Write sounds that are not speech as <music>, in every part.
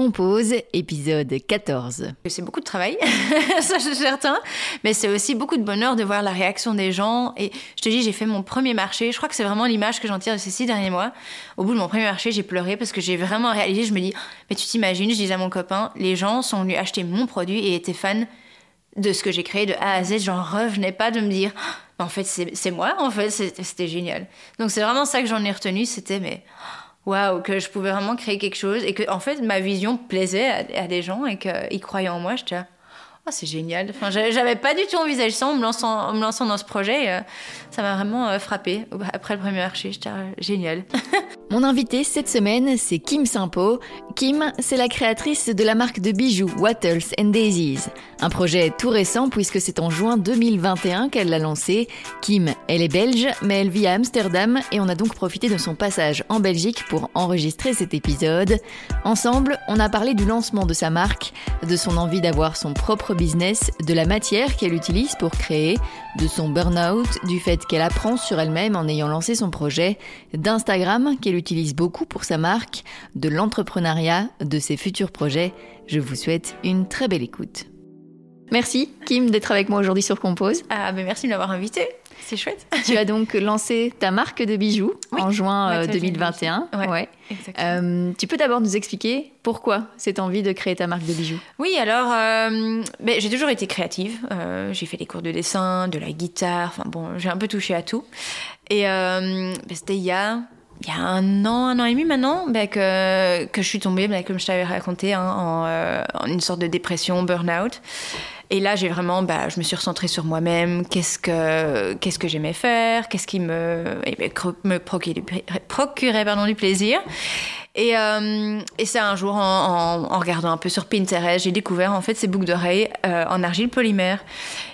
Compose, épisode 14. C'est beaucoup de travail, <laughs> ça suis certain, mais c'est aussi beaucoup de bonheur de voir la réaction des gens. Et je te dis, j'ai fait mon premier marché, je crois que c'est vraiment l'image que j'en tire de ces six derniers mois. Au bout de mon premier marché, j'ai pleuré parce que j'ai vraiment réalisé, je me dis, mais tu t'imagines, je disais à mon copain, les gens sont venus acheter mon produit et étaient fans de ce que j'ai créé de A à Z. J'en revenais pas de me dire, en fait c'est moi, en fait c'était génial. Donc c'est vraiment ça que j'en ai retenu, c'était mais waouh, que je pouvais vraiment créer quelque chose et que en fait ma vision plaisait à, des gens et qu'ils croyaient en moi. J'étais oh, c'est génial. Enfin, j'avais pas du tout envisagé ça en me lançant, me lançant dans ce projet. Euh, ça m'a vraiment euh, frappé après le premier marché. J'étais euh, génial. <laughs> Mon invité cette semaine, c'est Kim Simpo. Kim, c'est la créatrice de la marque de bijoux Wattles and Daisies. Un projet tout récent puisque c'est en juin 2021 qu'elle l'a lancé. Kim, elle est belge, mais elle vit à Amsterdam et on a donc profité de son passage en Belgique pour enregistrer cet épisode. Ensemble, on a parlé du lancement de sa marque, de son envie d'avoir son propre business, de la matière qu'elle utilise pour créer, de son burn-out, du fait qu'elle apprend sur elle-même en ayant lancé son projet, d'Instagram qu'elle utilise beaucoup pour sa marque, de l'entrepreneuriat, de ses futurs projets. Je vous souhaite une très belle écoute. Merci Kim d'être avec moi aujourd'hui sur Compose. Ah ben merci de m'avoir invité. C'est chouette. <laughs> tu as donc lancé ta marque de bijoux en juin 2021. Euh, ouais, euh, tu peux d'abord nous expliquer pourquoi cette envie de créer ta marque de bijoux? Oui, alors euh, ben, j'ai toujours été créative. j'ai fait des cours de dessin, de la guitare. Enfin bon, j'ai un peu touché à tout. Et ben, c'était il y a il y a un an, un an et demi maintenant, ben, que, que je suis tombée, comme je t'avais raconté, hein, en, en, une sorte de dépression, burn-out. Et là, j'ai vraiment, bah, je me suis recentrée sur moi-même. Qu'est-ce que, qu'est-ce que j'aimais faire? Qu'est-ce qui me, eh ben, me procurait, pardon, du plaisir et, euh, et c'est un jour, en, en, regardant un peu sur Pinterest, j'ai découvert en fait ces boucles d'oreilles euh, en argile polymère.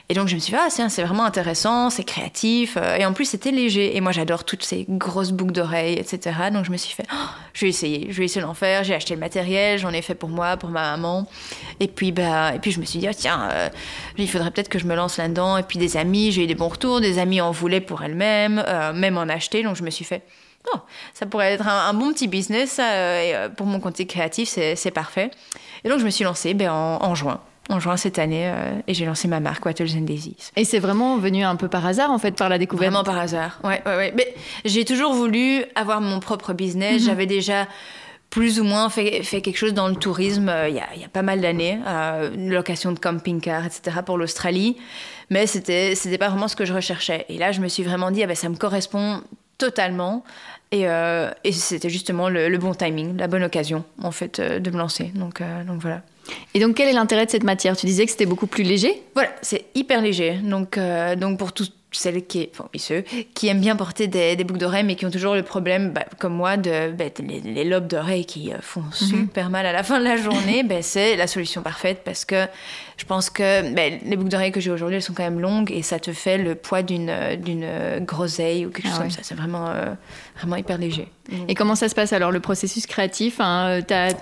Et donc je me suis dit, ah c'est vraiment intéressant, c'est créatif. Euh, et en plus c'était léger. Et moi j'adore toutes ces grosses boucles d'oreilles, etc. Donc je me suis fait, oh, je vais essayer, je vais essayer d'en faire. J'ai acheté le matériel, j'en ai fait pour moi, pour ma maman. Et puis, bah, et puis je me suis dit, oh, tiens, il faudrait peut-être que je me lance là-dedans. Et puis des amis, j'ai eu des bons retours, des amis en voulaient pour elles-mêmes, même en acheter. Donc je me suis fait, Oh, ça pourrait être un, bon petit business. Euh, euh, pour mon compte créatif, c'est parfait. Et donc, je me suis lancée ben, en, juin. En juin cette année, euh, et j'ai lancé ma marque Wattles and Daisies. Et c'est vraiment venu un peu par hasard, en fait, par la découverte Vraiment par hasard, ouais, ouais, ouais. Mais j'ai toujours voulu avoir mon propre business. Mhm. J'avais déjà plus ou moins fait, fait, quelque chose dans le tourisme il y, a, y, a, pas mal d'années, une location de camping-car, etc. pour l'Australie. Mais c'était c'était pas vraiment ce que je recherchais. Et là, je me suis vraiment dit, ah ben, ça me correspond totalement. Et, euh, et c'était justement le, bon timing, la bonne occasion, en fait, euh, de me lancer. Donc, euh, donc voilà. Et donc, quel est l'intérêt de cette matière? Tu disais que c'était beaucoup plus léger? Voilà, c'est hyper léger. Donc, donc pour tout, celles qui, enfin, ceux qui aiment bien porter des, boucles d'oreilles, mais qui ont toujours le problème, bah, comme moi, de bah, les, lobes d'oreilles qui euh, font mhm. super mal à la fin de la journée, bah, c'est la solution parfaite parce que je pense que bah, les boucles d'oreilles que j'ai aujourd'hui, elles sont quand même longues et ça te fait le poids d'une d'une groseille ou quelque ah chose comme ça. C'est vraiment, euh, vraiment hyper léger. Et comment ça se passe alors le processus créatif hein,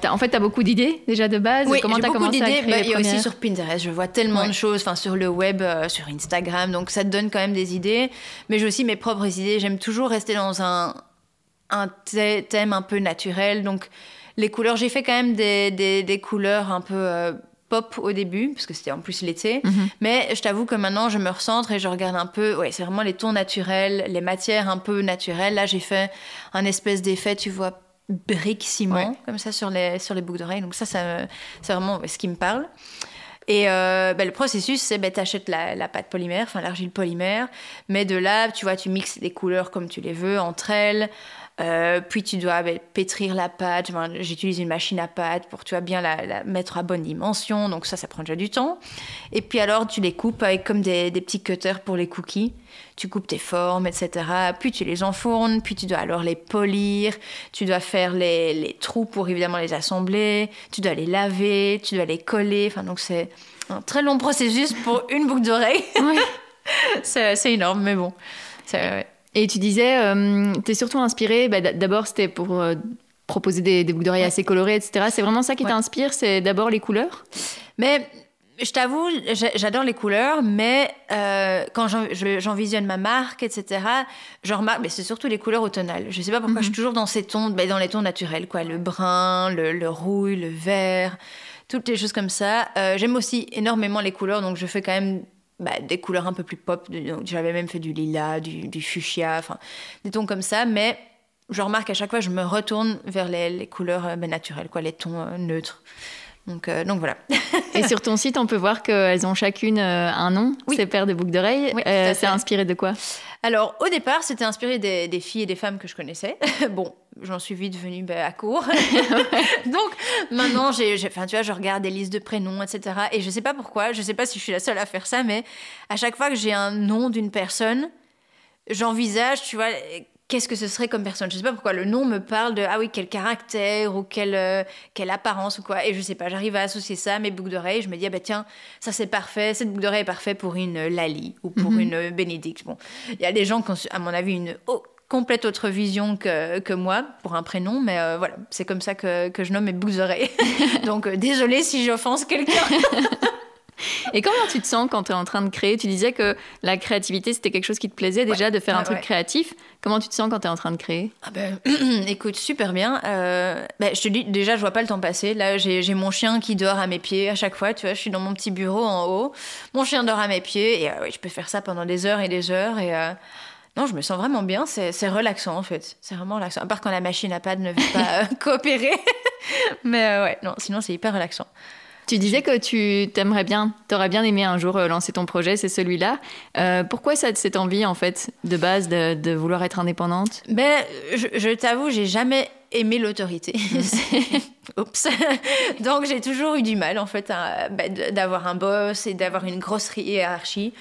En fait, tu as beaucoup d'idées déjà de base? Oui, comment tu as commencé à créer Il y a aussi sur Pinterest, je vois tellement de choses, enfin sur le web, euh, sur Instagram, donc ça te donne quand même des idées, mais j'ai aussi mes propres idées. J'aime toujours rester dans un, un thème un peu naturel. Donc, les couleurs, j'ai fait quand même des, des, couleurs un peu euh, pop au début, parce que c'était en plus l'été. Mhm. Mais je t'avoue que maintenant, je me recentre et je regarde un peu. Ouais, c'est vraiment les tons naturels, les matières un peu naturelles. Là, j'ai fait un espèce d'effet, tu vois, brique ciment, comme ça sur les, sur les boucles d'oreilles. Donc, ça, ça c'est vraiment ce qui me parle. Et euh, ben, le processus, c'est ben, tu achètes la, pâte polymère, enfin l'argile polymère, mais de là, tu vois, tu mixes les couleurs comme tu les veux entre elles. Euh, puis tu dois ben, pétrir la pâte. J'utilise une machine à pâte pour tu vois, bien la, mettre à bonne dimension. Donc ça, ça prend déjà du temps. Et puis alors, tu les coupes avec comme des, des petits cutters pour les cookies. Tu coupes tes formes, etc. Puis tu les enfournes. Puis tu dois alors les polir. Tu dois faire les, les trous pour évidemment les assembler. Tu dois les laver. Tu dois les coller. Enfin, donc c'est un très long processus pour une boucle d'oreille. Oui. <laughs> c'est énorme, mais bon. Ouais. Et tu disais, euh, tu es surtout inspiré, bah, d'abord c'était pour euh, proposer des, boucles d'oreilles assez colorées, etc. C'est vraiment ça qui t'inspire, c'est d'abord les couleurs? Mais je t'avoue, j'adore les couleurs, mais euh, quand j'envisionne ma marque, etc., je remarque, mais c'est surtout les couleurs automnales. Je sais pas pourquoi, je suis mhm. toujours dans ces tons, ben, dans les tons naturels, quoi. Le brun, le, rouille, le vert, toutes les choses comme ça. Euh, j'aime aussi énormément les couleurs, donc je fais quand même bah, des couleurs un peu plus pop. J'avais même fait du lilas, du, fuchsia, enfin, des tons comme ça, mais je remarque à chaque fois, je me retourne vers les, couleurs euh, ben, naturelles, quoi, les tons neutres. Donc, euh, donc voilà. et sur ton site, on peut voir qu'elles ont chacune euh, un nom, ces paires de boucles d'oreilles. Euh, c'est inspiré de quoi? Alors, au départ, c'était inspiré des, filles et des femmes que je connaissais. <laughs> bon, j'en suis vite venue bah, à court. <laughs> donc, maintenant, j'ai, enfin, tu vois, je regarde des listes de prénoms, etc. Et je sais pas pourquoi, je sais pas si je suis la seule à faire ça, mais à chaque fois que j'ai un nom d'une personne, j'envisage, tu vois, qu'est-ce que ce serait comme personne Je sais pas pourquoi le nom me parle de ah oui quel caractère ou quelle euh, quelle apparence ou quoi et je sais pas j'arrive à associer ça à mes boucles d'oreilles je me dis ah bah tiens ça c'est parfait cette boucle d'oreille est parfaite pour une Lali ou pour mhm. une Bénédicte bon il y a des gens qui ont à mon avis une complète autre vision que, que moi pour un prénom mais euh, voilà c'est comme ça que, que je nomme mes d'oreilles <laughs> donc euh, désolée si j'offense quelqu'un Et comment tu te sens quand tu es en train de créer? Tu disais que la créativité, c'était quelque chose qui te plaisait déjà de faire un truc créatif. Comment tu te sens quand tu es en train de créer? Ah ben, <clears throat> Écoute, super bien. Euh, ben, je te dis, déjà, je vois pas le temps passer. Là, j'ai mon chien qui dort à mes pieds à chaque fois. Tu vois, je suis dans mon petit bureau en haut. Mon chien dort à mes pieds. Et euh, je peux faire ça pendant des heures et des heures. Et. Euh, non, je me sens vraiment bien. C'est relaxant, en fait. C'est vraiment relaxant. À part quand la machine à pad ne veut pas <laughs> coopérer. <laughs> Mais ouais, non, sinon, c'est hyper relaxant. Tu disais que tu t'aimerais bien, t'aurais bien aimé un jour euh, lancer ton projet, c'est celui-là. Euh, pourquoi ça, cette envie, en fait, de base, de, vouloir être indépendante? Ben, je, je t'avoue, j'ai jamais aimé l'autorité. <laughs> Oups. Donc j'ai toujours eu du mal, en fait, ben, d'avoir un boss et d'avoir une grosse hiérarchie.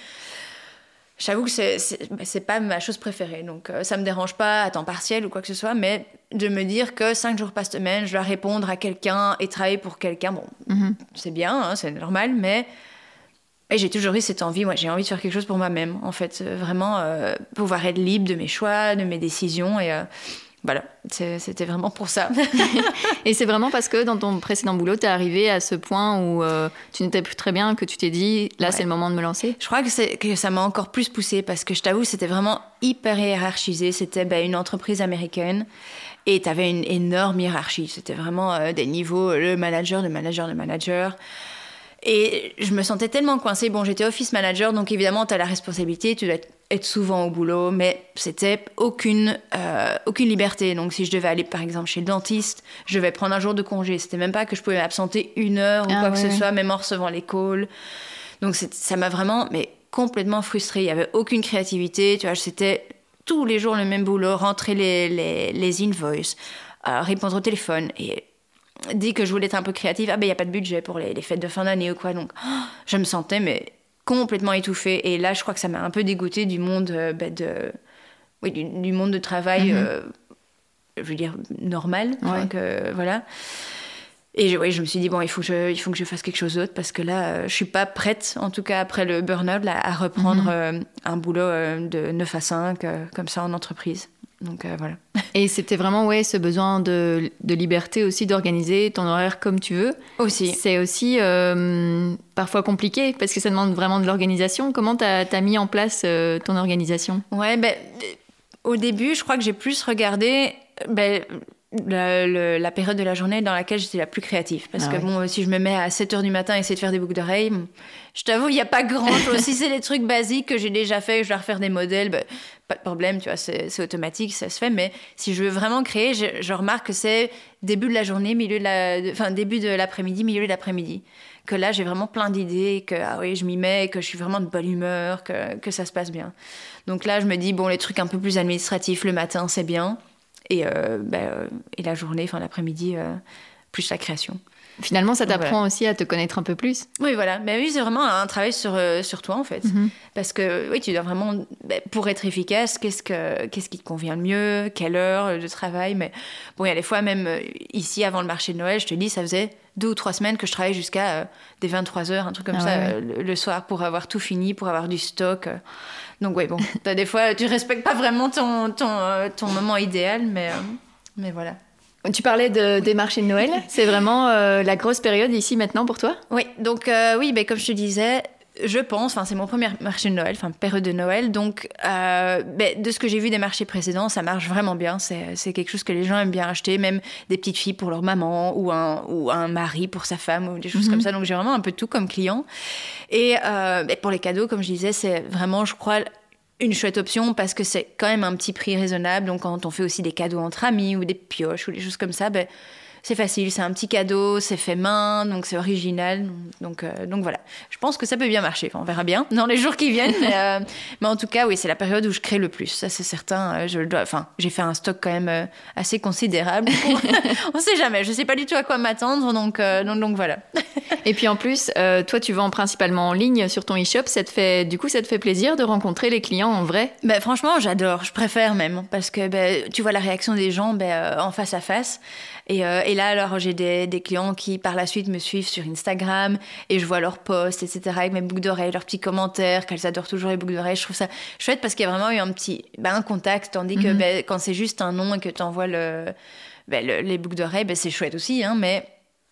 J'avoue que c'est, pas ma chose préférée. Donc, euh, ça me dérange pas à temps partiel ou quoi que ce soit, mais de me dire que cinq jours par semaine, je dois répondre à quelqu'un et travailler pour quelqu'un, bon, mhm. c'est bien, hein, c'est normal, mais et j'ai toujours eu cette envie, moi j'ai envie de faire quelque chose pour moi-même, en fait, euh, vraiment euh, pouvoir être libre de mes choix, de mes décisions et voilà, c'était vraiment pour ça. <laughs> et c'est vraiment parce que dans ton précédent boulot, tu es arrivé à ce point où euh, tu n'étais plus très bien, que tu t'es dit, là, c'est le moment de me lancer? Je crois que, que ça m'a encore plus poussé parce que je t'avoue, c'était vraiment hyper hiérarchisé. C'était bah, une entreprise américaine et tu avais une énorme hiérarchie. C'était vraiment euh, des niveaux, le manager, le manager, le manager. Et je me sentais tellement coincée. Bon, j'étais office manager, donc évidemment, tu as la responsabilité, tu dois être souvent au boulot, mais c'était aucune, euh, aucune liberté. Donc si je devais aller par exemple chez le dentiste, je devais prendre un jour de congé. C'était même pas que je pouvais m'absenter une heure ou ah quoi que ce soit, même en recevant l'école. Donc ça m'a vraiment mais complètement frustrée. Il y avait aucune créativité. Tu vois, c'était tous les jours le même boulot, rentrer les, les, les invoices, euh, répondre au téléphone et dit que je voulais être un peu créative, ah ben il n'y a pas de budget pour les, les fêtes de fin d'année ou quoi. Donc je me sentais mais complètement étouffée. Et là, je crois que ça m'a un peu dégoûté du monde euh, bah, de, oui, du, monde de travail, mhm. euh, je veux dire normal. voilà. Et je, je me suis dit bon, il faut que je, il faut que je fasse quelque chose d'autre parce que là, euh, je suis pas prête, en tout cas après le burn-out, à reprendre mhm. un boulot de 9 à 5 comme ça en entreprise. Donc euh, voilà. Et c'était vraiment ouais, ce besoin de, de liberté aussi, d'organiser ton horaire comme tu veux. Aussi. C'est aussi euh, parfois compliqué parce que ça demande vraiment de l'organisation. Comment tu as, mis en place euh, ton organisation? Ouais, ben, au début, je crois que j'ai plus regardé ben, la, période de la journée dans laquelle j'étais la plus créative. Parce ah que bon, si je me mets à 7 h du matin et essayer de faire des boucles d'oreilles, je t'avoue, il n'y a pas grand chose. si c'est des trucs basiques que j'ai déjà fait, je dois refaire des modèles, ben, pas de problème, tu vois, c'est automatique, ça se fait. Mais si je veux vraiment créer, je, remarque que c'est début de la journée, milieu de la, début de l'après-midi, milieu de l'après-midi. Que là, j'ai vraiment plein d'idées, que ah oui, je m'y mets, que je suis vraiment de bonne humeur, que, que ça se passe bien. Donc là, je me dis, bon, les trucs un peu plus administratifs le matin, c'est bien. Et, euh, bah, euh, et la journée, enfin l'après-midi, euh, plus la création. Finalement, ça t'apprend aussi à te connaître un peu plus. Oui, voilà. Mais oui, c'est vraiment un travail sur, sur toi, en fait. Mhm. Parce que, oui, tu dois vraiment, bah, pour être efficace, qu'est-ce, que, qu'est-ce qui te convient le mieux, quelle heure de travail. Mais bon, il y a des fois, même ici, avant le marché de Noël, je te dis, ça faisait deux ou trois semaines que je travaillais jusqu'à des 23 heures, un truc comme ah ça, le, soir, pour avoir tout fini, pour avoir du stock. Donc oui, bon, as des fois, tu respectes pas vraiment ton, ton, euh, ton moment idéal, mais, euh, mais voilà. Tu parlais de, des marchés de Noël. C'est vraiment la grosse période ici maintenant pour toi? Oui, donc oui, ben, comme je te disais, je pense, c'est mon premier marché de Noël, enfin période de Noël, donc euh, ben, de ce que j'ai vu des marchés précédents, ça marche vraiment bien. C'est quelque chose que les gens aiment bien acheter, même des petites filles pour leur maman ou un, ou un mari pour sa femme ou des choses comme mhm. ça. Donc j'ai vraiment un peu tout comme client. Et euh, ben, pour les cadeaux, comme je disais, c'est vraiment, je crois, une chouette option parce que c'est quand même un petit prix raisonnable. Donc quand on fait aussi des cadeaux entre amis ou des pioches ou des choses comme ça, ben, c'est facile, c'est un petit cadeau, c'est fait main, donc c'est original. Donc, euh, donc voilà, je pense que ça peut bien marcher. on verra bien dans les jours qui viennent. Euh, <laughs> mais, en tout cas, oui, c'est la période où je crée le plus. Ça, c'est certain. Euh, je dois, enfin, j'ai fait un stock quand même assez considérable. <laughs> on sait jamais. Je sais pas du tout à quoi m'attendre, donc, donc, donc, voilà. <laughs> Et puis en plus, toi, tu vends principalement en ligne sur ton e-shop. Ça te fait, du coup, ça te fait plaisir de rencontrer les clients en vrai? Ben, Franchement, j'adore. Je préfère même parce que ben, tu vois la réaction des gens ben, en face à face. Et, euh, et là, alors, j'ai des, des, clients qui, par la suite, me suivent sur Instagram et je vois leurs posts, etc., avec mes boucles d'oreilles, leurs petits commentaires, qu'elles adorent toujours les boucles d'oreilles. Je trouve ça chouette parce qu'il y a vraiment eu un petit ben, un contact, tandis que mhm. ben, quand c'est juste un nom et que tu envoies le, ben, les boucles d'oreilles, ben, c'est chouette aussi, hein, mais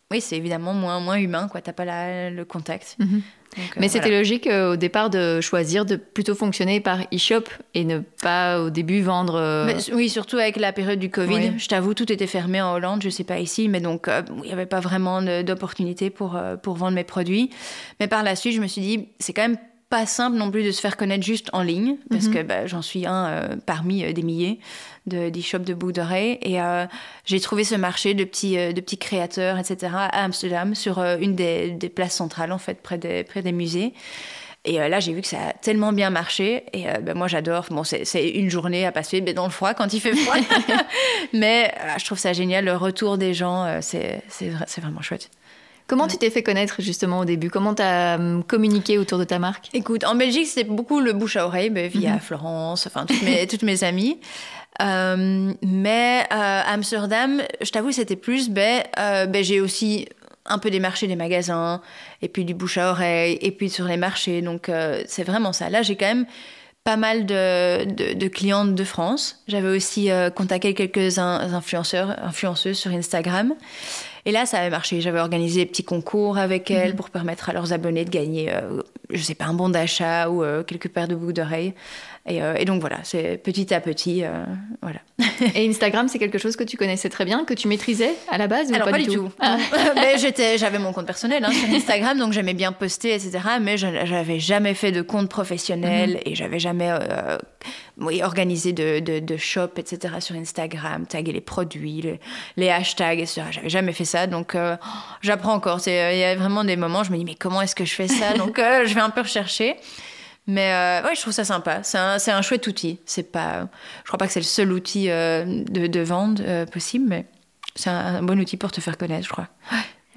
oui, c'est évidemment moins, moins humain, quoi. T'as pas le contact. Mhm. Euh, Mais c'était logique euh, au départ de choisir de plutôt fonctionner par e-shop et ne pas au début vendre. Euh, oui, surtout avec la période du Covid. Je t'avoue, tout était fermé en Hollande, je sais pas ici, mais donc il n'y avait pas vraiment d'opportunité pour, pour vendre mes produits. Mais par la suite, je me suis dit, c'est quand même pas simple non plus de se faire connaître juste en ligne, parce mhm. que bah, j'en suis un parmi des milliers d'e-shops de, de boucles d'oreilles. Et euh, j'ai trouvé ce marché de petits, euh, de petits créateurs, etc., à Amsterdam, sur euh, une des, des, places centrales, en fait, près des, près des musées. Et là, j'ai vu que ça a tellement bien marché. Et ben, moi, j'adore. Bon, c'est une journée à passer dans le froid quand il fait froid. <laughs> Mais je trouve ça génial. Le retour des gens, c'est vraiment chouette. Comment tu t'es fait connaître justement au début? Comment tu as hum, communiqué autour de ta marque? Écoute, en Belgique, c'était beaucoup le bouche à oreille, ben, via mhm. Florence, enfin toutes mes, toutes mes amies. <laughs> Euh, mais euh, Amsterdam, je t'avoue, c'était plus, ben, euh, ben, j'ai aussi un peu démarché des magasins, et puis du bouche à oreille, et puis sur les marchés. Donc c'est vraiment ça. Là, j'ai quand même pas mal de, de, clientes de France. J'avais aussi contacté quelques influenceurs, influenceuses sur Instagram. Et là, ça avait marché. J'avais organisé des petits concours avec elles mhm. pour permettre à leurs abonnés de gagner, je sais pas, un bon d'achat ou quelques paires de boucles d'oreilles. Euh, et, donc voilà, c'est petit à petit, euh, voilà. <laughs> et Instagram, c'est quelque chose que tu connaissais très bien, que tu maîtrisais à la base ou Alors pas, du tout. Ah. j'étais, j'avais mon compte personnel hein, sur Instagram, donc j'aimais bien poster, etc. Mais je n'avais jamais fait de compte professionnel mhm. et j'avais jamais euh, organisé de, de, shop, etc. sur Instagram, taguer les produits, les, hashtags, etc. J'avais jamais fait ça, donc j'apprends encore. Il y a vraiment des moments, je me dis mais comment est-ce que je fais ça? Donc je vais un peu rechercher. Mais euh, ouais, je trouve ça sympa. C'est un, un, chouette outil. C'est pas, je crois pas que c'est le seul outil euh, de, de, vente euh, possible, mais c'est un, bon outil pour te faire connaître, je crois.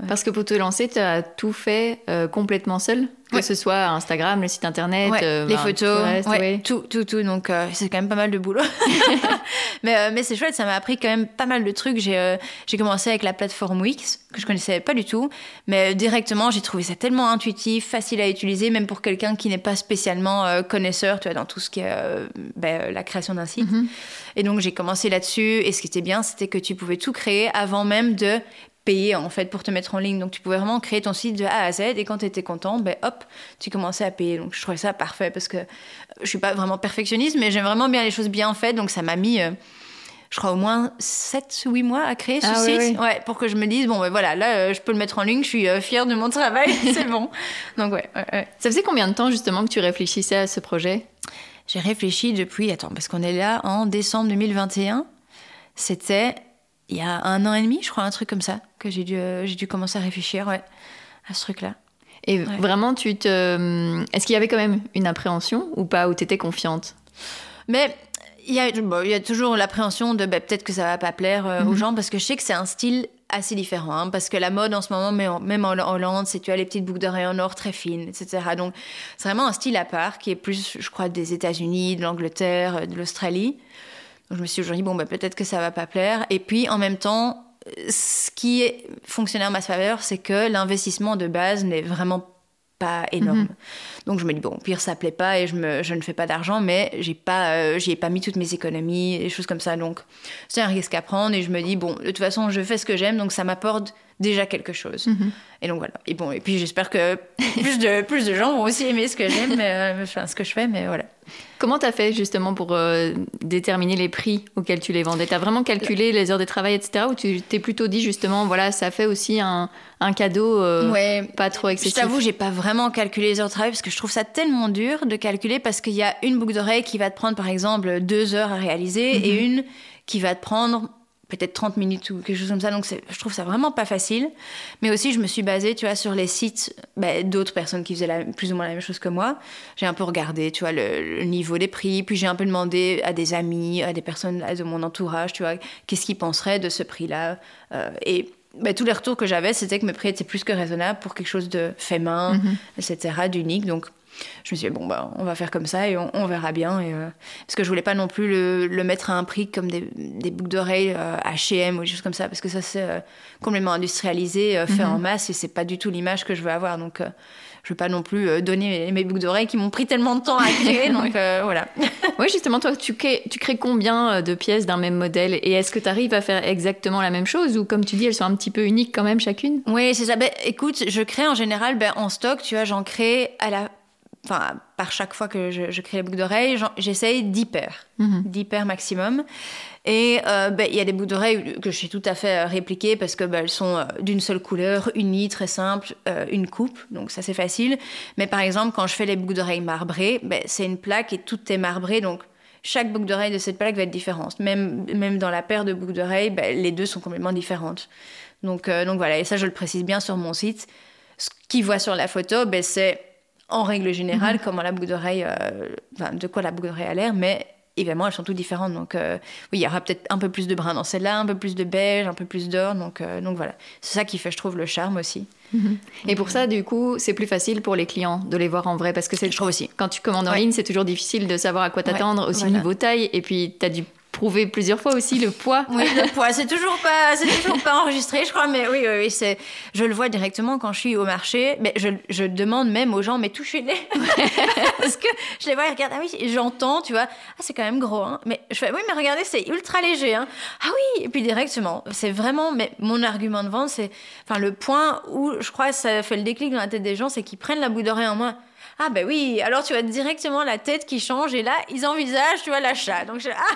Parce que pour te lancer, tu as tout fait complètement seul que ce soit Instagram, le site internet, euh, les photos, tout, tout, tout. Donc euh, c'est quand même pas mal de boulot. <laughs> <laughs> mais euh, mais c'est chouette, ça m'a appris quand même pas mal de trucs. J'ai j'ai commencé avec la plateforme Wix que je connaissais pas du tout, mais directement j'ai trouvé ça tellement intuitif, facile à utiliser, même pour quelqu'un qui n'est pas spécialement connaisseur, tu vois, dans tout ce qui est ben, la création d'un site. Mm-hmm. Et donc j'ai commencé là-dessus. Et ce qui était bien, c'était que tu pouvais tout créer avant même de payer en fait pour te mettre en ligne. Donc tu pouvais vraiment créer ton site de A à Z et quand tu étais content, ben hop, tu commençais à payer. Donc je trouvais ça parfait parce que je suis pas vraiment perfectionniste, mais j'aime vraiment bien les choses bien faites. Donc ça m'a mis, euh, je crois, au moins 7 8 mois à créer ce ah site. Ouais, pour que je me dise, bon ben voilà, là euh, je peux le mettre en ligne, je suis euh, fière de mon travail, <laughs> c'est bon. Donc ouais, ouais, Ça faisait combien de temps justement que tu réfléchissais à ce projet? J'ai réfléchi depuis, attends, parce qu'on est là en décembre 2021. C'était il y a un an et demi, je crois, un truc comme ça, que j'ai dû, euh, j'ai dû commencer à réfléchir ouais, à ce truc-là. Et vraiment, tu te. Euh, est-ce qu'il y avait quand même une appréhension ou pas, ou tu étais confiante? Mais il y, y a toujours l'appréhension de bah, peut-être que ça va pas plaire euh, aux mhm. gens, parce que je sais que c'est un style assez différent. Hein, parce que la mode en ce moment, même en Hollande, c'est tu as les petites boucles d'oreilles en or très fines, etc. Donc c'est vraiment un style à part qui est plus, je crois, des États-Unis, de l'Angleterre, de l'Australie. Donc je me suis toujours dit, bon, bah, peut-être que ça va pas plaire. Et puis en même temps, ce qui est fonctionné en ma faveur, c'est que l'investissement de base n'est vraiment pas énorme. Mhm. Donc je me dis bon, pire ça plaît pas et je, me, je ne fais pas d'argent, mais j'ai pas, euh, j'y ai pas mis toutes mes économies et choses comme ça. Donc c'est un risque à prendre et je me dis bon, de toute façon je fais ce que j'aime, donc ça m'apporte déjà quelque chose. Mhm. Et donc voilà. Et bon, et puis j'espère que plus de, plus de gens vont aussi aimer ce que j'aime, euh, ce que je fais, mais voilà. Comment tu as fait justement pour euh, déterminer les prix auxquels tu les vendais? Tu as vraiment calculé les heures de travail, etc. Ou tu t'es plutôt dit justement, voilà, ça fait aussi un, un cadeau euh, pas trop excessif? Je t'avoue, j'ai pas vraiment calculé les heures de travail parce que je trouve ça tellement dur de calculer parce qu'il y a une boucle d'oreille qui va te prendre par exemple deux heures à réaliser et mhm. une qui va te prendre peut-être 30 minutes ou quelque chose comme ça. Donc je trouve ça vraiment pas facile. Mais aussi, je me suis basée, tu vois, sur les sites bah, d'autres personnes qui faisaient la, plus ou moins la même chose que moi. J'ai un peu regardé, tu vois, le, niveau des prix. Puis j'ai un peu demandé à des amis, à des personnes de mon entourage, tu vois, qu'est-ce qu'ils penseraient de ce prix-là. Euh, et bah, tous les retours que j'avais, c'était que mes prix étaient plus que raisonnables pour quelque chose de fait main, mm-hmm. etc., d'unique. Donc je me suis dit, bon, bah, on va faire comme ça et on, verra bien. Et, euh, parce que je voulais pas non plus le, mettre à un prix comme des, des boucles d'oreilles HM ou des choses comme ça, parce que ça, c'est euh, complètement industrialisé, fait mhm. en masse et c'est pas du tout l'image que je veux avoir. Donc, je veux pas non plus donner mes, boucles d'oreilles qui m'ont pris tellement de temps à créer. <laughs> donc, voilà. <laughs> oui, justement, toi, tu crées, tu crées combien de pièces d'un même modèle? Et est-ce que tu arrives à faire exactement la même chose? Ou, comme tu dis, elles sont un petit peu uniques quand même chacune? Oui, c'est ça. Ben, écoute, je crée en général ben, en stock, tu vois, j'en crée à la enfin, par chaque fois que je, crée les boucles d'oreilles, j'essaye 10 paires, mm maximum. Et euh, ben, il y a des boucles d'oreilles que je suis tout à fait euh, répliquées parce que ben, elles sont euh, d'une seule couleur, unies, très simple, une coupe, donc ça c'est facile. Mais par exemple, quand je fais les boucles d'oreilles marbrées, ben, c'est une plaque et tout est marbré, donc chaque boucle d'oreille de cette plaque va être différente. Même, même dans la paire de boucles d'oreilles, les deux sont complètement différentes. Donc, donc voilà, et ça je le précise bien sur mon site. Ce qu'ils voient sur la photo, c'est en règle générale, mhm. comment la boucle d'oreille, euh, de quoi la boucle d'oreille a l'air, mais évidemment, elles sont toutes différentes. Donc, euh, oui, il y aura peut-être un peu plus de brun dans celle-là, un peu plus de beige, un peu plus d'or. Donc, euh, donc voilà. C'est ça qui fait, je trouve, le charme aussi. Mhm. Et pour ça, du coup, c'est plus facile pour les clients de les voir en vrai parce que c'est. Je trouve aussi. Quand tu commandes en ligne, c'est toujours difficile de savoir à quoi t'attendre, aussi niveau taille. Et puis, tu as du prouver plusieurs fois aussi le poids. Oui, le poids, c'est toujours pas, c'est toujours pas enregistré, je crois, mais oui, oui, oui c'est, je le vois directement quand je suis au marché. Mais je, je demande même aux gens, mais touchez-les, <laughs> parce que je les vois, ils regardent, ah oui, j'entends, tu vois, ah c'est quand même gros, hein. Mais je fais, oui, mais regardez, c'est ultra léger, hein. Ah oui, et puis directement, c'est vraiment, mais mon argument de vente, c'est, enfin, le point où je crois que ça fait le déclic dans la tête des gens, c'est qu'ils prennent la bout d'oreille en moins ah ben oui, alors tu as directement la tête qui change et là, ils envisagent, tu vois, l'achat. Donc, <laughs> ah.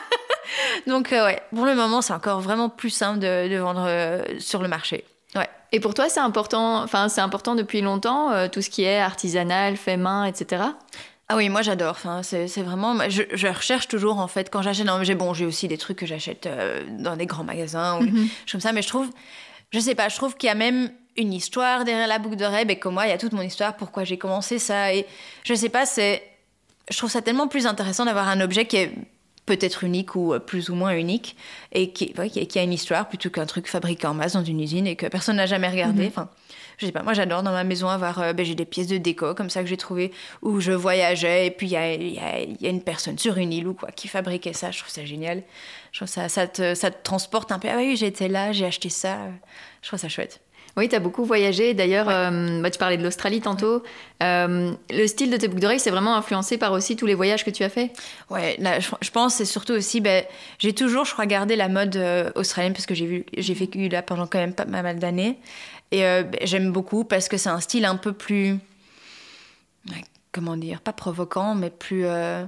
Donc euh, ouais, pour le moment, c'est encore vraiment plus simple de, vendre euh, sur le marché. Ouais. Et pour toi, c'est important, enfin, c'est important depuis longtemps, euh, tout ce qui est artisanal, fait main, etc. Ah oui, moi j'adore. Enfin, c'est vraiment. Je, recherche toujours en fait quand j'achète. J'ai bon, j'ai aussi des trucs que j'achète dans des grands magasins ou mm comme ça, mais je trouve, je sais pas, je trouve qu'il y a même une histoire derrière la boucle d'oreille, et comme moi, il y a toute mon histoire, pourquoi j'ai commencé ça. Et je sais pas, c'est. Je trouve ça tellement plus intéressant d'avoir un objet qui est peut-être unique ou euh, plus ou moins unique et qui, qui a une histoire plutôt qu'un truc fabriqué en masse dans une usine et que personne n'a jamais regardé. Mhm. Enfin, je sais pas, moi j'adore dans ma maison avoir. Euh, ben, j'ai des pièces de déco comme ça que j'ai trouvé où je voyageais et puis il y a, y a, une personne sur une île ou quoi qui fabriquait ça. Je trouve ça génial. Je trouve ça, ça te, ça te transporte un peu. Ah oui, j'étais là, j'ai acheté ça. Je trouve ça chouette. Oui, tu as beaucoup voyagé. D'ailleurs, euh, bah, tu parlais de l'Australie tantôt. Euh, le style de tes boucles d'oreilles, c'est vraiment influencé par aussi tous les voyages que tu as fait Ouais, je, pense c'est surtout aussi, ben, j'ai toujours, je crois, gardé la mode euh, australienne parce que j'ai j'ai vécu là pendant quand même pas mal d'années. Et ben, j'aime beaucoup parce que c'est un style un peu plus. comment dire Pas provoquant, mais plus. je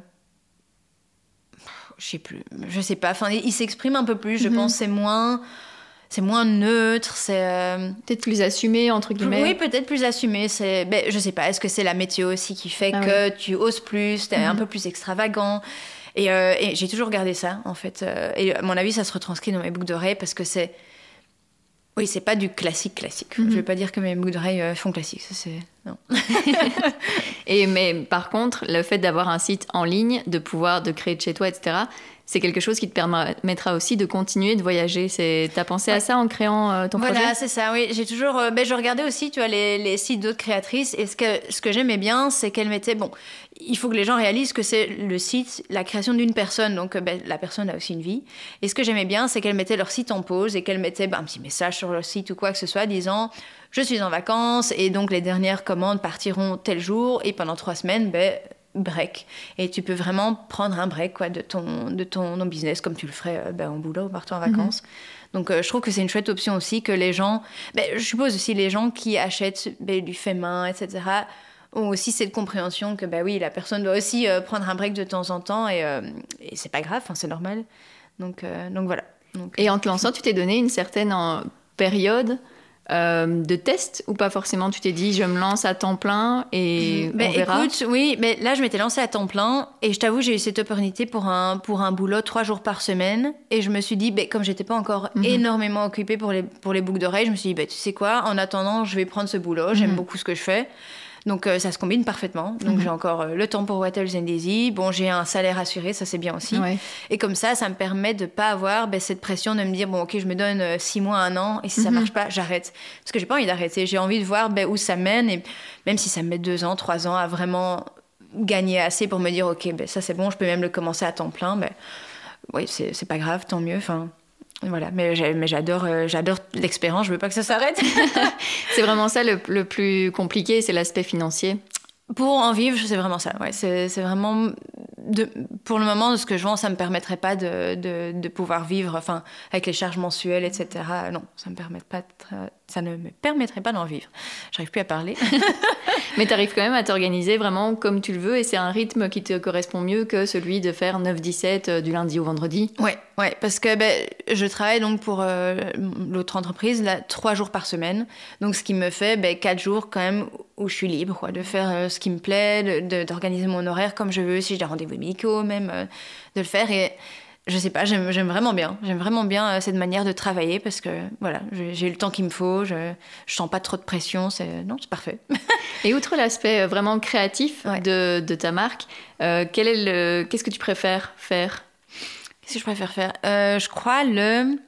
sais plus. Je sais pas. Enfin, il s'exprime un peu plus. Je mhm. pense c'est moins c'est moins neutre, c'est euh, peut-être plus assumé entre guillemets. Oui, peut-être plus assumé. C'est, ben, je sais pas. Est-ce que c'est la météo aussi qui fait ah que tu oses plus, t'es un mhm. peu plus extravagant? Euh, et, j'ai toujours gardé ça en fait. Euh, et à mon avis, ça se retranscrit dans mes boucles d'oreilles parce que c'est oui, c'est pas du classique classique. Je mhm. vais pas dire que mes boucles d'oreilles font classique, ça c'est non. <laughs> <laughs> et mais par contre, le fait d'avoir un site en ligne, de pouvoir de créer de chez toi, etc c'est quelque chose qui te permettra aussi de continuer de voyager. Tu as pensé à ça en créant euh, ton projet? Voilà, c'est ça, oui. J'ai toujours. Euh, ben, je regardais aussi, tu vois, les, les sites d'autres créatrices. Et ce que, ce que j'aimais bien, c'est qu'elles mettaient. Bon, il faut que les gens réalisent que c'est le site, la création d'une personne. Donc, euh, ben, la personne a aussi une vie. Et ce que j'aimais bien, c'est qu'elles mettaient leur site en pause et qu'elles mettaient ben, un petit message sur leur site ou quoi que ce soit disant Je suis en vacances et donc les dernières commandes partiront tel jour. Et pendant trois semaines, ben break. Et tu peux vraiment prendre un break quoi, de, ton, de ton, business comme tu le ferais euh, ben, en boulot ou partout en mhm. vacances. Donc euh, je trouve que c'est une chouette option aussi que les gens, ben, je suppose aussi les gens qui achètent ben, du fait main, etc., ont aussi cette compréhension que bah oui, la personne doit aussi euh, prendre un break de temps en temps et, et c'est pas grave, c'est normal. Donc, donc voilà. Donc, et en te lançant, tu t'es donné une certaine période euh, de test ou pas forcément Tu t'es dit, je me lance à temps plein et ben, on verra. Écoute, oui, mais là, je m'étais lancée à temps plein et je t'avoue, j'ai eu cette opportunité pour un, pour un boulot trois jours par semaine et je me suis dit, ben, comme j'étais pas encore mhm. énormément occupée pour les, pour les boucles d'oreilles, je me suis dit, ben, tu sais quoi, en attendant, je vais prendre ce boulot, j'aime mhm. beaucoup ce que je fais. Donc euh, ça se combine parfaitement. Donc mhm. j'ai encore euh, le temps pour Wattles and Daisy. Bon, j'ai un salaire assuré, ça c'est bien aussi. Et comme ça, ça me permet de pas avoir ben, cette pression de me dire bon ok, je me donne euh, six mois, un an, et si ça mhm. marche pas, j'arrête. Parce que j'ai pas envie d'arrêter. J'ai envie de voir ben, où ça mène, et même si ça me met deux ans, trois ans à vraiment gagner assez pour me dire ok, ben, ça c'est bon, je peux même le commencer à temps plein. Ben, oui, c'est pas grave, tant mieux. Enfin, voilà, mais j'adore, euh, j'adore l'expérience. Je veux pas que ça s'arrête. <laughs> <laughs> c'est vraiment ça le, le plus compliqué, c'est l'aspect financier. Pour en vivre, c'est vraiment ça. Ouais, c'est vraiment de, pour le moment, de ce que je vends, ça me permettrait pas de, de, de, pouvoir vivre, enfin, avec les charges mensuelles, etc. Non, ça me permet pas, ça ne me permettrait pas d'en vivre. J'arrive plus à parler. <laughs> Mais tu arrives quand même à t'organiser vraiment comme tu le veux et c'est un rythme qui te correspond mieux que celui de faire 9-17 euh, du lundi au vendredi. Ouais, ouais, parce que ben, je travaille donc pour euh, l'autre entreprise là trois jours par semaine, donc ce qui me fait ben, quatre jours quand même où je suis libre, quoi, de faire euh, ce qui me plaît, d'organiser mon horaire comme je veux, si j'ai des rendez-vous médicaux même, de le faire. Et je sais pas, j'aime vraiment bien. J'aime vraiment bien euh, cette manière de travailler parce que voilà, j'ai le temps qu'il me faut, je, je sens pas trop de pression, c'est non, c'est parfait. <laughs> Et outre l'aspect euh, vraiment créatif de, de, ta marque, euh, quel est le, qu'est-ce que tu préfères faire? Qu'est-ce que je préfère faire Je crois le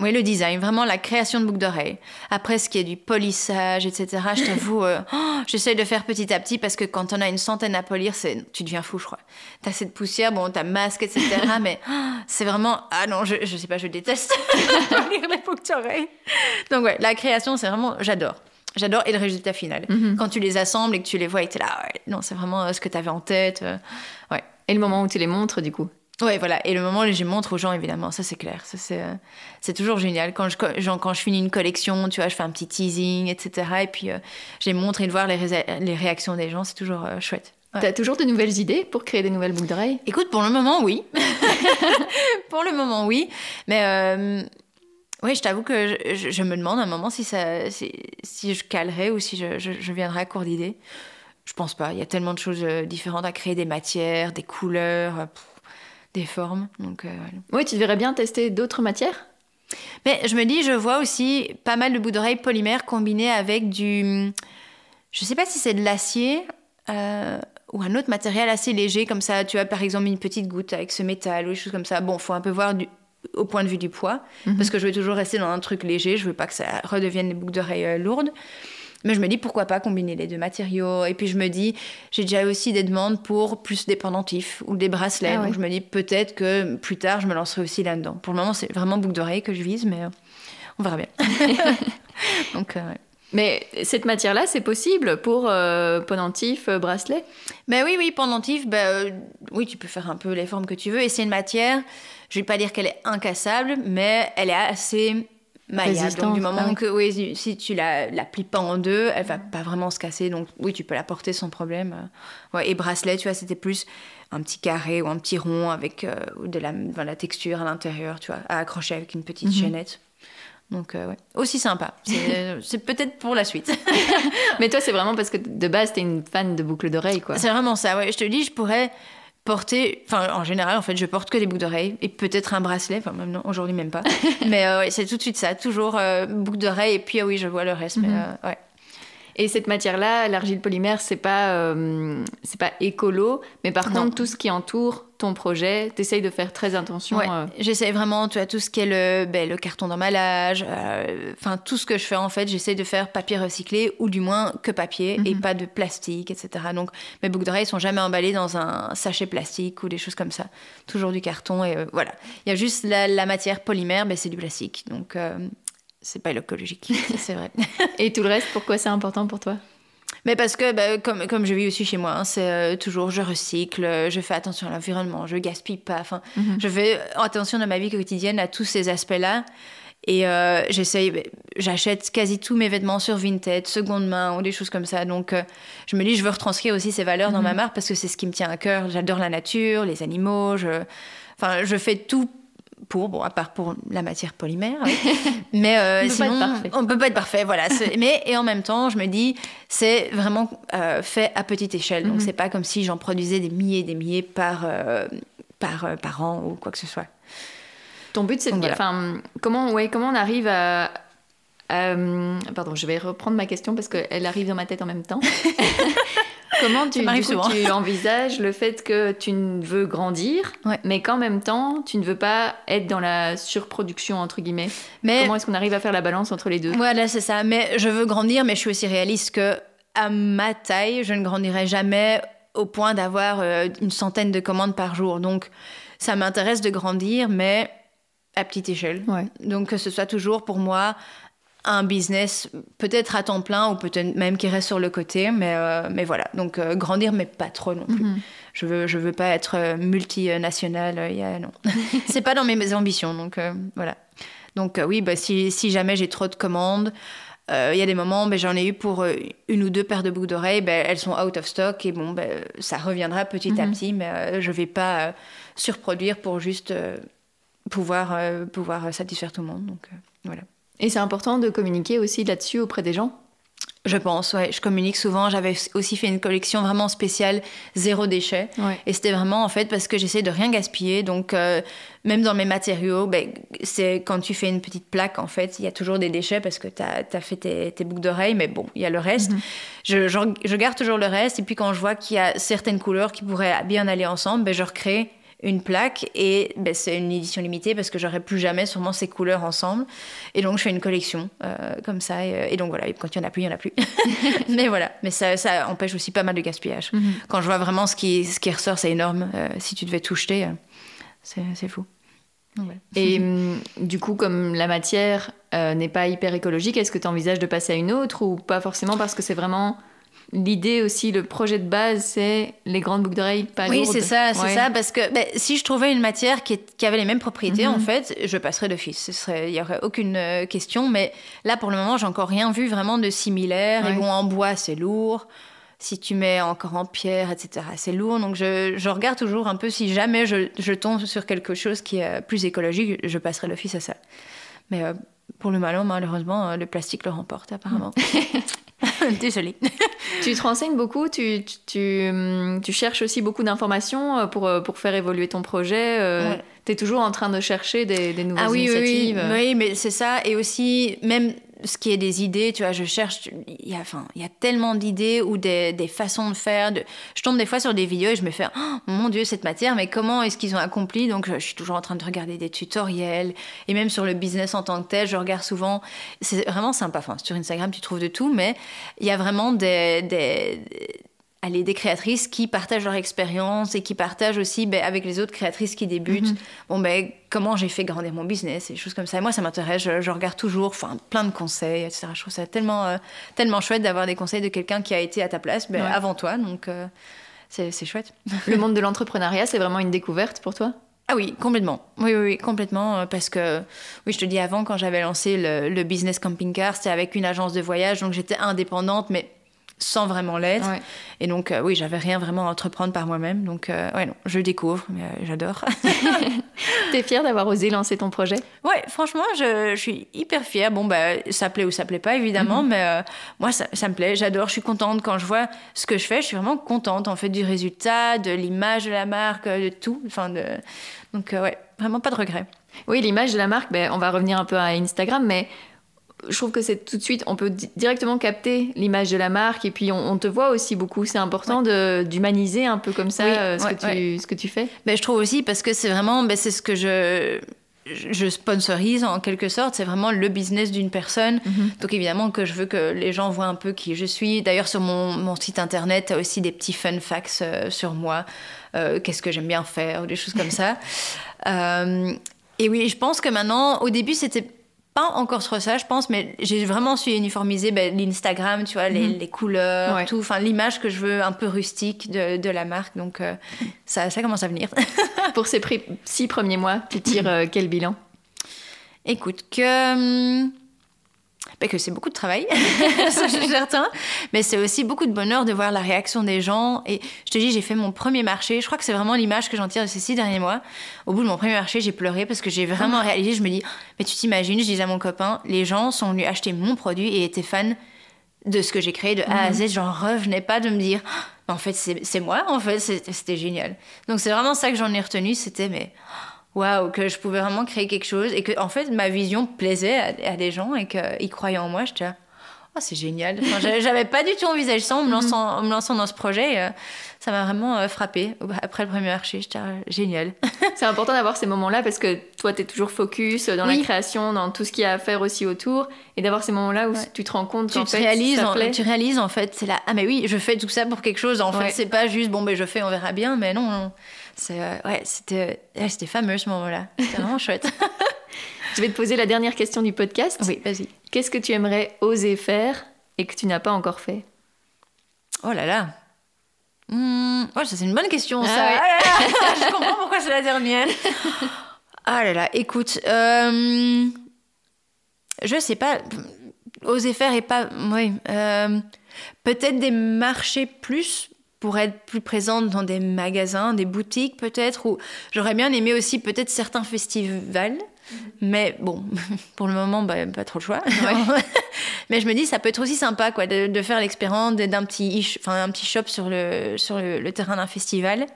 oui, le design, vraiment la création de boucles d'oreilles. Après, ce qui est du polissage, etc., je t'avoue, euh, <laughs> oh, j'essaie de faire petit à petit parce que quand on a une centaine à polir, tu deviens fou, je crois. T'as cette poussière, bon, t'as masque, etc., <laughs> mais oh, c'est vraiment, ah non, je, je sais pas, je déteste <laughs> polir les boucles d'oreilles. Donc ouais, la création, c'est vraiment, j'adore. J'adore et le résultat final. Mhm. Quand tu les assembles et que tu les vois et t'es là, ouais, non, c'est vraiment euh, ce que t'avais en tête. Euh, ouais. Et le moment où tu les montres, du coup? Ouais, voilà. Et le moment où je montre aux gens, évidemment, ça c'est clair. Ça c'est, euh, c'est toujours génial. Quand je, quand je finis une collection, tu vois, je fais un petit teasing, etc. Et puis euh, j'ai montré de voir les, les, réactions des gens, c'est toujours euh, chouette. Tu T'as toujours de nouvelles idées pour créer des nouvelles boucles d'oreilles? Écoute, pour le moment, oui. <laughs> pour le moment, oui. Mais oui, je t'avoue que je, me demande un moment si, ça, si, si je calerais ou si je, je, viendrais à court d'idées. Je pense pas. Il y a tellement de choses différentes à créer, des matières, des couleurs des formes. Donc, euh, Oui, tu devrais bien tester d'autres matières? Mais je me dis, je vois aussi pas mal de bouts d'oreilles polymères combinés avec du. Je sais pas si c'est de l'acier euh, ou un autre matériel assez léger, comme ça, tu as par exemple une petite goutte avec ce métal ou des choses comme ça. Bon, faut un peu voir du, au point de vue du poids, mhm. parce que je veux toujours rester dans un truc léger, je veux pas que ça redevienne des boucles d'oreilles euh, lourdes. Mais je me dis pourquoi pas combiner les deux matériaux? Et puis je me dis, j'ai déjà aussi des demandes pour plus des pendentifs ou des bracelets. Ah Donc je me dis peut-être que plus tard, je me lancerai aussi là-dedans. Pour le moment, c'est vraiment boucle d'oreille que je vise, mais euh, on verra bien. <laughs> Donc, euh, Mais cette matière-là, c'est possible pour euh, pendentif, bracelet Ben oui, oui, pendentif, ben, oui, tu peux faire un peu les formes que tu veux. Et c'est une matière, je vais pas dire qu'elle est incassable, mais elle est assez Maya. Donc du moment ah que oui, si tu la, la plies pas en deux, elle va pas vraiment se casser. Donc oui, tu peux la porter sans problème. Ouais, et bracelet, tu vois, c'était plus un petit carré ou un petit rond avec euh, de la, la texture à l'intérieur, tu vois, à accrocher avec une petite mhm. chaînette. Donc euh, ouais, aussi sympa. C'est <laughs> peut-être pour la suite. <laughs> Mais toi, c'est vraiment parce que de base, tu es une fan de boucles d'oreilles, quoi. C'est vraiment ça. Ouais, je te dis, je pourrais porter, enfin en général en fait je porte que des boucles d'oreilles et peut-être un bracelet, enfin même aujourd'hui même pas. <laughs> mais euh, c'est tout de suite ça, toujours euh, boucles d'oreilles et puis ah oui je vois le reste. mais, mhm. euh, ouais. Et cette matière-là, l'argile polymère, c'est pas c'est pas écolo, mais par contre tout ce qui entoure ton projet, tu essayes de faire très attention. Ouais, J'essaye vraiment, tu as tout ce qui est le, ben, le carton d'emballage, enfin tout ce que je fais en fait, j'essaye de faire papier recyclé ou du moins que papier et mhm. pas de plastique, etc. Donc mes boucles d'oreilles sont jamais emballées dans un sachet plastique ou des choses comme ça. Toujours du carton et voilà. Il y a juste la, matière polymère, ben, c'est du plastique. Donc c'est pas écologique, <laughs> c'est vrai. Et tout le reste, pourquoi c'est important pour toi? Mais parce que, bah, comme, comme je vis aussi chez moi, hein, c'est euh, toujours je recycle, euh, je fais attention à l'environnement, je gaspille pas. Enfin, mhm. je fais attention dans ma vie quotidienne à tous ces aspects-là. Et euh, j'essaye, bah, j'achète quasi tous mes vêtements sur Vinted, seconde main ou des choses comme ça. Donc, je me dis, je veux retranscrire aussi ces valeurs dans ma mhm. marque parce que c'est ce qui me tient à cœur. J'adore la nature, les animaux. Je, enfin, je fais tout pour, bon, à part pour la matière polymère. <laughs> mais euh, on sinon, on peut pas être parfait, voilà. mais et en même temps, je me dis, c'est vraiment euh, fait à petite échelle. Donc, mhm. c'est pas comme si j'en produisais des milliers et des milliers par, euh, par, par an ou quoi que ce soit. Ton but, c'est de. Enfin, comment, ouais, comment on arrive à. pardon, je vais reprendre ma question parce qu'elle arrive dans ma tête en même temps. <laughs> Comment tu, tu <laughs> envisages le fait que tu veux grandir, mais qu'en même temps, tu ne veux pas être dans la surproduction, entre guillemets? Mais, Comment est-ce qu'on arrive à faire la balance entre les deux? Voilà, c'est ça. Mais je veux grandir, mais je suis aussi réaliste que à ma taille, je ne grandirai jamais au point d'avoir euh, une centaine de commandes par jour. Donc, ça m'intéresse de grandir, mais à petite échelle. Donc, que ce soit toujours pour moi un business peut-être à temps plein ou peut-être même qui reste sur le côté, mais, euh, mais voilà. Donc euh, grandir, mais pas trop non plus. Mhm. Je veux, je veux pas être euh, multinationale, y a, non. <laughs> c'est pas dans mes ambitions, donc voilà. Donc oui, bah, si, si jamais j'ai trop de commandes, il y a des moments, ben, j'en ai eu pour une ou deux paires de boucles d'oreilles, ben, elles sont out of stock et bon, ben, ça reviendra petit à mhm. petit, mais je vais pas surproduire pour juste pouvoir, pouvoir satisfaire tout le monde. Donc voilà. Et c'est important de communiquer aussi là-dessus auprès des gens je pense, ouais. Je communique souvent. J'avais aussi fait une collection vraiment spéciale zéro déchet. Et c'était vraiment en fait parce que j'essaie de rien gaspiller. Donc euh, même dans mes matériaux, ben, c'est quand tu fais une petite plaque en fait, il y a toujours des déchets parce que tu as, fait tes, boucles d'oreilles. Mais bon, il y a le reste. Mhm. je, je, garde toujours le reste. Et puis quand je vois qu'il y a certaines couleurs qui pourraient bien aller ensemble, ben, je recrée une plaque et ben, c'est une édition limitée parce que j'aurai plus jamais sûrement ces couleurs ensemble. Et donc je fais une collection euh, comme ça. Et, donc voilà, quand il y en a plus, il y en a plus. <laughs> <laughs> mais voilà, mais ça, ça, empêche aussi pas mal de gaspillage. Mhm. Quand je vois vraiment ce qui, ce qui ressort, c'est énorme. Euh, si tu devais tout jeter, euh, c'est fou. Et <laughs> hum, du coup, comme la matière n'est pas hyper écologique, est-ce que tu envisages de passer à une autre ou pas forcément parce que c'est vraiment l'idée aussi, le projet de base, c'est les grandes boucles d'oreilles pas Oui, c'est ça, c'est ça, parce que ben, si je trouvais une matière qui, avait les mêmes propriétés, en mhm. fait, je passerais d'office. Il n'y aurait aucune euh, question, mais là, pour le moment, j'ai encore rien vu vraiment de similaire. Et bon, en bois, c'est lourd. Si tu mets encore en pierre, etc., c'est lourd. Donc, je, regarde toujours un peu si jamais je, tombe sur quelque chose qui est plus écologique, je passerai d'office à ça. Mais euh, pour le malin, malheureusement, le plastique le remporte, apparemment. <laughs> <laughs> Désolée. <laughs> tu te renseignes beaucoup, tu, tu, hum, tu, cherches aussi beaucoup d'informations euh, pour, euh, pour faire évoluer ton projet. Euh, tu es toujours en train de chercher des, des nouvelles ah, oui, initiatives. Oui, oui, mais c'est ça. Et aussi, même ce qui est des idées, tu vois, je cherche, il y a, enfin, il y a tellement d'idées ou des, des, façons de faire. Je tombe des fois sur des vidéos et je me fais, oh, mon Dieu, cette matière, mais comment est-ce qu'ils ont accompli? Donc, je suis toujours en train de regarder des tutoriels et même sur le business en tant que tel, je regarde souvent. C'est vraiment sympa. Enfin, sur Instagram, tu trouves de tout, mais il y a vraiment des allez, des créatrices qui partagent leur expérience et qui partagent aussi ben, avec les autres créatrices qui débutent, mhm. bon, ben, comment j'ai fait grandir mon business et des choses comme ça. moi, ça m'intéresse, je, regarde toujours enfin, plein de conseils, etc. Je trouve ça tellement, euh, tellement chouette d'avoir des conseils de quelqu'un qui a été à ta place ben, avant toi. Donc, euh, c'est chouette. Le <laughs> monde de l'entrepreneuriat, c'est vraiment une découverte pour toi? Ah oui, complètement. Oui, oui, complètement. Euh, parce que, oui, je te dis avant, quand j'avais lancé le, le business camping-car, c'était avec une agence de voyage, donc j'étais indépendante, mais sans vraiment l'être. Et donc, euh, oui, j'avais rien vraiment à entreprendre par moi-même. Donc, euh, ouais, non, je découvre, mais euh, j'adore. <laughs> <laughs> T'es fière d'avoir osé lancer ton projet? Ouais, franchement, je, suis hyper fière. Bon, bah, ça plaît ou ça plaît pas, évidemment, mhm. mais moi, ça, me plaît. J'adore, je suis contente quand je vois ce que je fais. Je suis vraiment contente, en fait, du résultat, de l'image de la marque, de tout. Enfin, de... Donc, ouais, vraiment pas de regret. Oui, l'image de la marque, ben, on va revenir un peu à Instagram, mais je trouve que c'est tout de suite, on peut directement capter l'image de la marque et puis on, te voit aussi beaucoup. C'est important d'humaniser un peu comme ça euh, ce, que tu, ce, que tu, fais. Ben, je trouve aussi parce que c'est vraiment, ben, c'est ce que je, je sponsorise en quelque sorte. C'est vraiment le business d'une personne. Mhm. Donc évidemment que je veux que les gens voient un peu qui je suis. D'ailleurs sur mon, mon site internet, tu as aussi des petits fun facts euh, sur moi. Euh, qu'est-ce que j'aime bien faire ou des choses comme ça. <laughs> et oui, je pense que maintenant, au début, c'était encore trop ça, je pense, mais j'ai vraiment su uniformiser ben, l'Instagram, tu vois, les, mhm. couleurs, tout, enfin l'image que je veux un peu rustique de, la marque. Donc euh, ça, ça commence à venir. <laughs> Pour ces six premiers mois, tu tires <laughs> euh, quel bilan? Écoute, que. Bah, que c'est beaucoup de travail, <laughs> ça c'est certain, mais c'est aussi beaucoup de bonheur de voir la réaction des gens. Et je te dis, j'ai fait mon premier marché, je crois que c'est vraiment l'image que j'en tire de ces six derniers mois. Au bout de mon premier marché, j'ai pleuré parce que j'ai vraiment ah. réalisé, je me dis, mais tu t'imagines, je disais à mon copain, les gens sont venus acheter mon produit et étaient fans de ce que j'ai créé de A à mhm. Z. J'en revenais pas de me dire, en fait, c'est moi, en fait, c'était génial. Donc c'est vraiment ça que j'en ai retenu, c'était, mais waouh, que je pouvais vraiment créer quelque chose et que en fait ma vision plaisait à, des gens et qu'ils croyaient en moi. J'étais oh, c'est génial. <laughs> J'avais pas du tout envisagé ça en me lançant, en me lançant dans ce projet. Euh, ça m'a vraiment euh, frappé. Après le premier marché, j'étais ah, génial. <laughs> c'est important d'avoir ces moments-là parce que toi, tu es toujours focus dans la création, dans tout ce qu'il y a à faire aussi autour. Et d'avoir ces moments-là où tu te rends compte tu te réalises, en, tu réalises en fait, c'est là, ah mais oui, je fais tout ça pour quelque chose. En fait, c'est pas juste bon, ben je fais, on verra bien. Mais non, non. Euh, ouais, c'était, c'était fameux ce moment-là. <laughs> C'était vraiment chouette. <laughs> Je vais te poser la dernière question du podcast. Oui, vas-y. Qu'est-ce que tu aimerais oser faire et que tu n'as pas encore fait? Oh là là. Mmh. ça c'est une bonne question. ça. Ah ah <laughs> je comprends pourquoi c'est la dernière. Ah là là, écoute, euh, je sais pas, oser faire et pas, oui, euh, peut-être des marchés plus pour être plus présente dans des magasins, des boutiques peut-être, ou j'aurais bien aimé aussi peut-être certains festivals. Mhm. Mais bon, <laughs> pour le moment, bah, pas trop le choix. <laughs> Mais je me dis, ça peut être aussi sympa quoi, de, faire l'expérience d'un petit, enfin, un petit shop sur le, sur le, terrain d'un festival.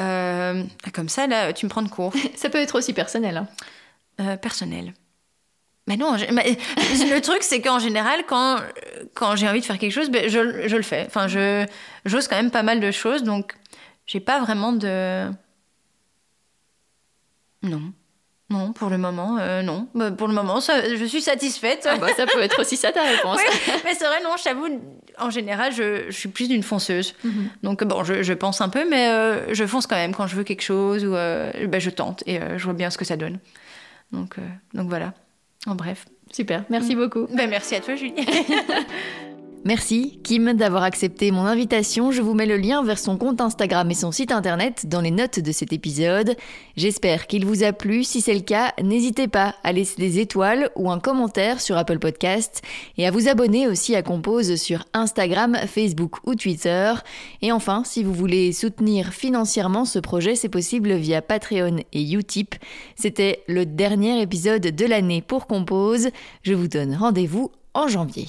Euh, comme ça, là, tu me prends de court. <laughs> ça peut être aussi personnel. Hein. Euh, personnel. Mais non, <laughs> le truc, c'est qu'en général, quand, quand j'ai envie de faire quelque chose, ben, je, je, le fais. Enfin, je, j'ose quand même pas mal de choses, donc j'ai pas vraiment de. Non. Non, pour le moment, euh, non. Bah, pour le moment, ça, je suis satisfaite. Ah bah, ça peut être aussi ça ta réponse. <laughs> mais c'est vrai, non, je t'avoue, en général, je, je, suis plus d'une fonceuse. Mhm. Donc, bon, je, je, pense un peu, mais euh, je fonce quand même quand je veux quelque chose ou euh, ben, je tente et je vois bien ce que ça donne. Donc, donc voilà. En bref. Super, merci beaucoup. Ben, merci à toi, Julie. <laughs> Merci Kim d'avoir accepté mon invitation. Je vous mets le lien vers son compte Instagram et son site internet dans les notes de cet épisode. J'espère qu'il vous a plu. Si c'est le cas, n'hésitez pas à laisser des étoiles ou un commentaire sur Apple Podcast et à vous abonner aussi à Compose sur Instagram, Facebook ou Twitter. Et enfin, si vous voulez soutenir financièrement ce projet, c'est possible via Patreon et Utip. C'était le dernier épisode de l'année pour Compose. Je vous donne rendez-vous en janvier.